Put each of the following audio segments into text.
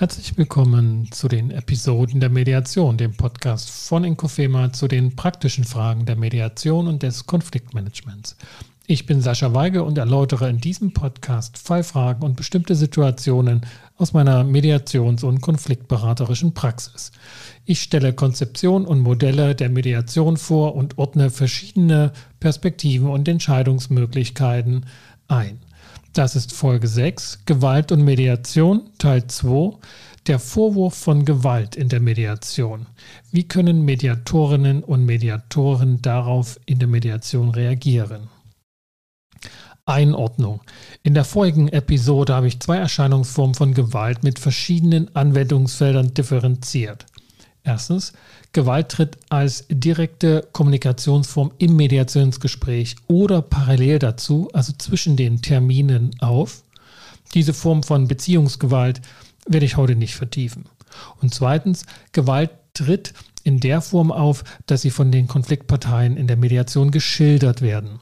Herzlich willkommen zu den Episoden der Mediation, dem Podcast von Inkofema zu den praktischen Fragen der Mediation und des Konfliktmanagements. Ich bin Sascha Weige und erläutere in diesem Podcast Fallfragen und bestimmte Situationen aus meiner Mediations- und Konfliktberaterischen Praxis. Ich stelle Konzeption und Modelle der Mediation vor und ordne verschiedene Perspektiven und Entscheidungsmöglichkeiten ein. Das ist Folge 6, Gewalt und Mediation, Teil 2, der Vorwurf von Gewalt in der Mediation. Wie können Mediatorinnen und Mediatoren darauf in der Mediation reagieren? Einordnung. In der vorigen Episode habe ich zwei Erscheinungsformen von Gewalt mit verschiedenen Anwendungsfeldern differenziert. Erstens, Gewalt tritt als direkte Kommunikationsform im Mediationsgespräch oder parallel dazu, also zwischen den Terminen auf. Diese Form von Beziehungsgewalt werde ich heute nicht vertiefen. Und zweitens, Gewalt tritt in der Form auf, dass sie von den Konfliktparteien in der Mediation geschildert werden.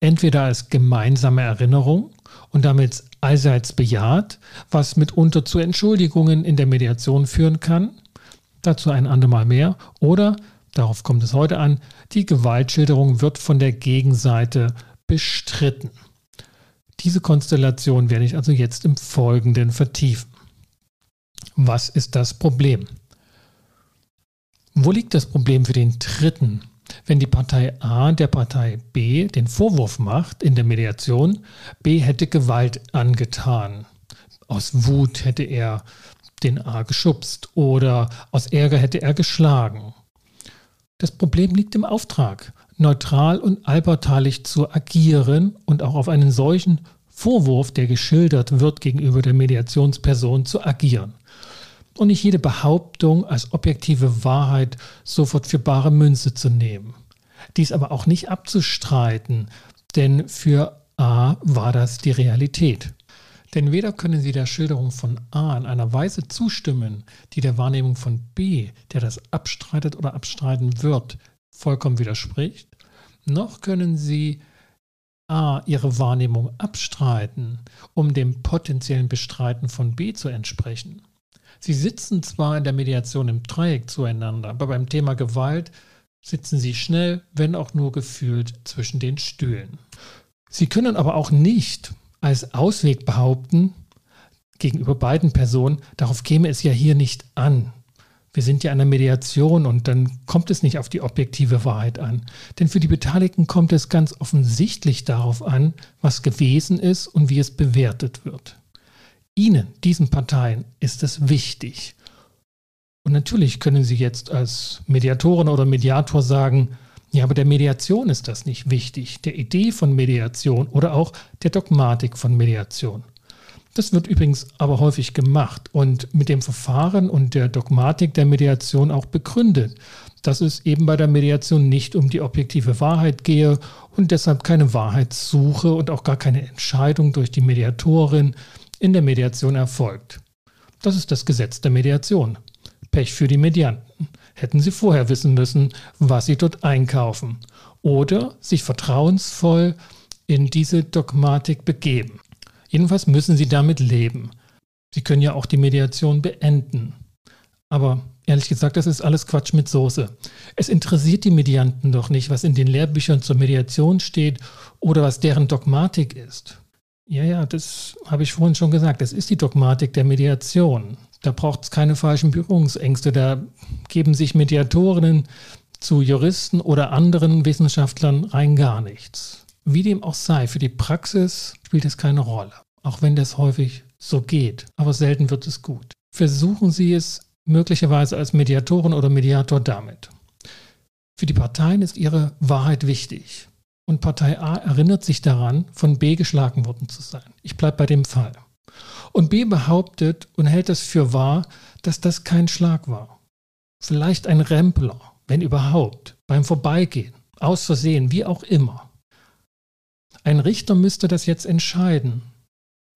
Entweder als gemeinsame Erinnerung und damit allseits bejaht, was mitunter zu Entschuldigungen in der Mediation führen kann, Dazu ein andermal mehr. Oder, darauf kommt es heute an, die Gewaltschilderung wird von der Gegenseite bestritten. Diese Konstellation werde ich also jetzt im Folgenden vertiefen. Was ist das Problem? Wo liegt das Problem für den Dritten? Wenn die Partei A der Partei B den Vorwurf macht in der Mediation, B hätte Gewalt angetan. Aus Wut hätte er den A geschubst oder aus Ärger hätte er geschlagen. Das Problem liegt im Auftrag, neutral und allparteilich zu agieren und auch auf einen solchen Vorwurf, der geschildert wird gegenüber der Mediationsperson, zu agieren. Und nicht jede Behauptung als objektive Wahrheit sofort für bare Münze zu nehmen. Dies aber auch nicht abzustreiten, denn für A war das die Realität. Denn weder können Sie der Schilderung von A in einer Weise zustimmen, die der Wahrnehmung von B, der das abstreitet oder abstreiten wird, vollkommen widerspricht, noch können Sie A Ihre Wahrnehmung abstreiten, um dem potenziellen Bestreiten von B zu entsprechen. Sie sitzen zwar in der Mediation im Dreieck zueinander, aber beim Thema Gewalt sitzen Sie schnell, wenn auch nur gefühlt, zwischen den Stühlen. Sie können aber auch nicht als Ausweg behaupten, gegenüber beiden Personen, darauf käme es ja hier nicht an. Wir sind ja in einer Mediation und dann kommt es nicht auf die objektive Wahrheit an. Denn für die Beteiligten kommt es ganz offensichtlich darauf an, was gewesen ist und wie es bewertet wird. Ihnen, diesen Parteien, ist es wichtig. Und natürlich können Sie jetzt als Mediatorin oder Mediator sagen, ja, aber der Mediation ist das nicht wichtig, der Idee von Mediation oder auch der Dogmatik von Mediation. Das wird übrigens aber häufig gemacht und mit dem Verfahren und der Dogmatik der Mediation auch begründet, dass es eben bei der Mediation nicht um die objektive Wahrheit gehe und deshalb keine Wahrheitssuche und auch gar keine Entscheidung durch die Mediatorin in der Mediation erfolgt. Das ist das Gesetz der Mediation. Pech für die Medianten hätten sie vorher wissen müssen, was sie dort einkaufen. Oder sich vertrauensvoll in diese Dogmatik begeben. Jedenfalls müssen sie damit leben. Sie können ja auch die Mediation beenden. Aber ehrlich gesagt, das ist alles Quatsch mit Soße. Es interessiert die Medianten doch nicht, was in den Lehrbüchern zur Mediation steht oder was deren Dogmatik ist. Ja, ja, das habe ich vorhin schon gesagt. Das ist die Dogmatik der Mediation. Da braucht es keine falschen Berührungsängste. Da geben sich Mediatorinnen zu Juristen oder anderen Wissenschaftlern rein gar nichts. Wie dem auch sei, für die Praxis spielt es keine Rolle. Auch wenn das häufig so geht. Aber selten wird es gut. Versuchen Sie es möglicherweise als Mediatorin oder Mediator damit. Für die Parteien ist ihre Wahrheit wichtig. Und Partei A erinnert sich daran, von B geschlagen worden zu sein. Ich bleibe bei dem Fall. Und B behauptet und hält es für wahr, dass das kein Schlag war. Vielleicht ein Rempler, wenn überhaupt, beim Vorbeigehen, aus Versehen, wie auch immer. Ein Richter müsste das jetzt entscheiden.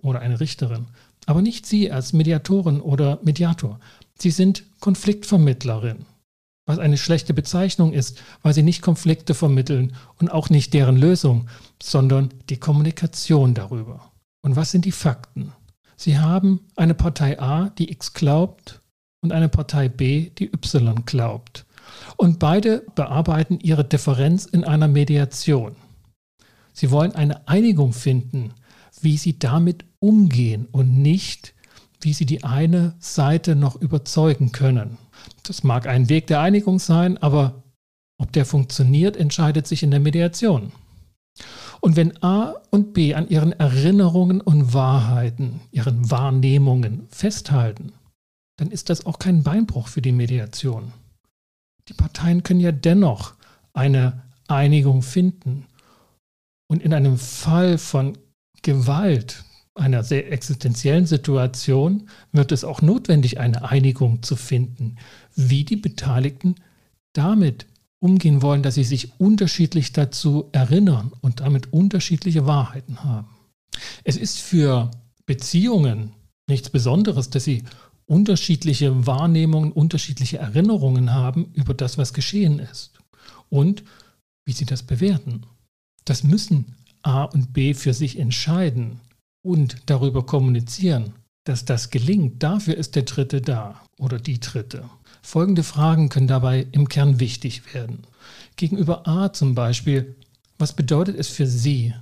Oder eine Richterin. Aber nicht Sie als Mediatorin oder Mediator. Sie sind Konfliktvermittlerin. Was eine schlechte Bezeichnung ist, weil Sie nicht Konflikte vermitteln und auch nicht deren Lösung, sondern die Kommunikation darüber. Und was sind die Fakten? Sie haben eine Partei A, die X glaubt, und eine Partei B, die Y glaubt. Und beide bearbeiten ihre Differenz in einer Mediation. Sie wollen eine Einigung finden, wie sie damit umgehen und nicht, wie sie die eine Seite noch überzeugen können. Das mag ein Weg der Einigung sein, aber ob der funktioniert, entscheidet sich in der Mediation. Und wenn A und B an ihren Erinnerungen und Wahrheiten, ihren Wahrnehmungen festhalten, dann ist das auch kein Beinbruch für die Mediation. Die Parteien können ja dennoch eine Einigung finden. Und in einem Fall von Gewalt, einer sehr existenziellen Situation, wird es auch notwendig, eine Einigung zu finden, wie die Beteiligten damit umgehen wollen, dass sie sich unterschiedlich dazu erinnern und damit unterschiedliche Wahrheiten haben. Es ist für Beziehungen nichts Besonderes, dass sie unterschiedliche Wahrnehmungen, unterschiedliche Erinnerungen haben über das, was geschehen ist und wie sie das bewerten. Das müssen A und B für sich entscheiden und darüber kommunizieren, dass das gelingt. Dafür ist der Dritte da oder die Dritte. Folgende Fragen können dabei im Kern wichtig werden. Gegenüber A zum Beispiel, was bedeutet es für Sie,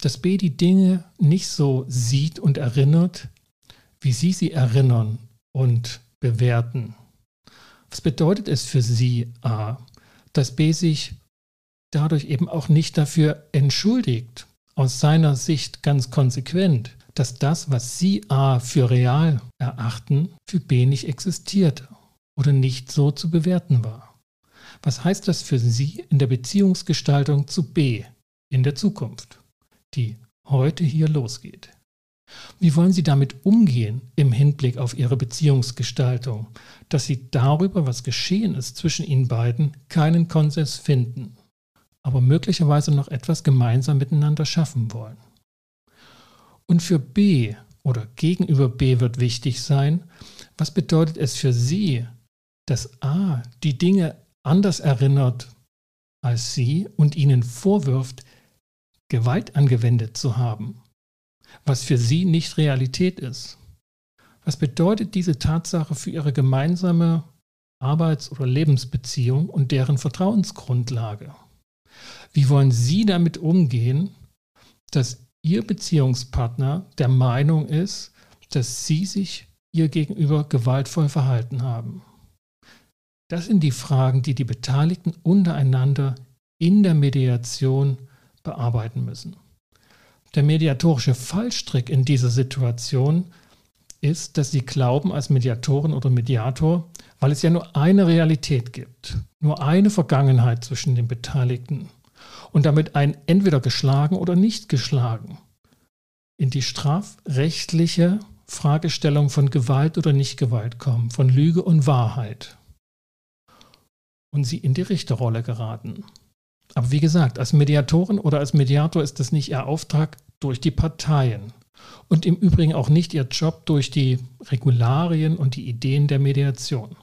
dass B die Dinge nicht so sieht und erinnert, wie Sie sie erinnern und bewerten. Was bedeutet es für Sie, A, dass B sich dadurch eben auch nicht dafür entschuldigt, aus seiner Sicht ganz konsequent, dass das, was Sie A für real erachten, für B nicht existierte oder nicht so zu bewerten war. Was heißt das für Sie in der Beziehungsgestaltung zu B in der Zukunft, die heute hier losgeht? Wie wollen Sie damit umgehen im Hinblick auf Ihre Beziehungsgestaltung, dass Sie darüber, was geschehen ist zwischen Ihnen beiden, keinen Konsens finden, aber möglicherweise noch etwas gemeinsam miteinander schaffen wollen? Und für B oder gegenüber B wird wichtig sein, was bedeutet es für Sie, dass A die Dinge anders erinnert als Sie und Ihnen vorwirft, Gewalt angewendet zu haben was für sie nicht Realität ist. Was bedeutet diese Tatsache für ihre gemeinsame Arbeits- oder Lebensbeziehung und deren Vertrauensgrundlage? Wie wollen Sie damit umgehen, dass Ihr Beziehungspartner der Meinung ist, dass Sie sich ihr gegenüber gewaltvoll verhalten haben? Das sind die Fragen, die die Beteiligten untereinander in der Mediation bearbeiten müssen. Der mediatorische Fallstrick in dieser Situation ist, dass sie glauben als Mediatorin oder Mediator, weil es ja nur eine Realität gibt, nur eine Vergangenheit zwischen den Beteiligten und damit ein entweder geschlagen oder nicht geschlagen in die strafrechtliche Fragestellung von Gewalt oder Nichtgewalt kommen, von Lüge und Wahrheit und sie in die Richterrolle geraten. Aber wie gesagt, als Mediatorin oder als Mediator ist das nicht ihr Auftrag durch die Parteien. Und im Übrigen auch nicht ihr Job durch die Regularien und die Ideen der Mediation.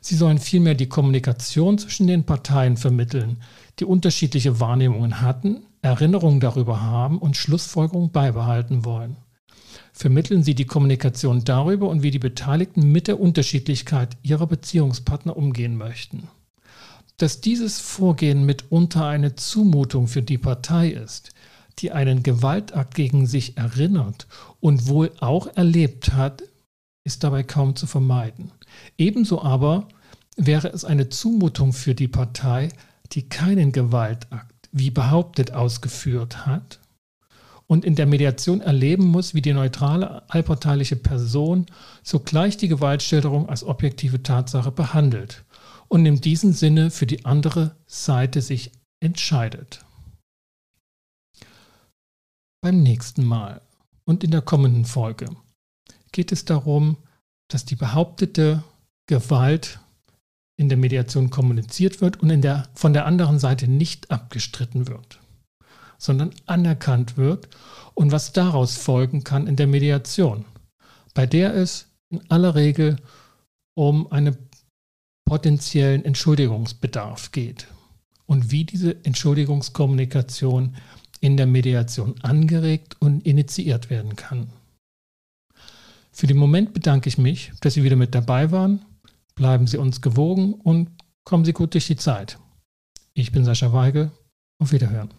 Sie sollen vielmehr die Kommunikation zwischen den Parteien vermitteln, die unterschiedliche Wahrnehmungen hatten, Erinnerungen darüber haben und Schlussfolgerungen beibehalten wollen. Vermitteln Sie die Kommunikation darüber und wie die Beteiligten mit der Unterschiedlichkeit ihrer Beziehungspartner umgehen möchten. Dass dieses Vorgehen mitunter eine Zumutung für die Partei ist, die einen Gewaltakt gegen sich erinnert und wohl auch erlebt hat, ist dabei kaum zu vermeiden. Ebenso aber wäre es eine Zumutung für die Partei, die keinen Gewaltakt, wie behauptet, ausgeführt hat und in der Mediation erleben muss, wie die neutrale allparteiliche Person sogleich die Gewaltschilderung als objektive Tatsache behandelt und in diesem Sinne für die andere Seite sich entscheidet. Beim nächsten Mal und in der kommenden Folge geht es darum, dass die behauptete Gewalt in der Mediation kommuniziert wird und der, von der anderen Seite nicht abgestritten wird, sondern anerkannt wird und was daraus folgen kann in der Mediation, bei der es in aller Regel um einen potenziellen Entschuldigungsbedarf geht und wie diese Entschuldigungskommunikation in der Mediation angeregt und initiiert werden kann. Für den Moment bedanke ich mich, dass Sie wieder mit dabei waren. Bleiben Sie uns gewogen und kommen Sie gut durch die Zeit. Ich bin Sascha Weigel. Auf Wiederhören.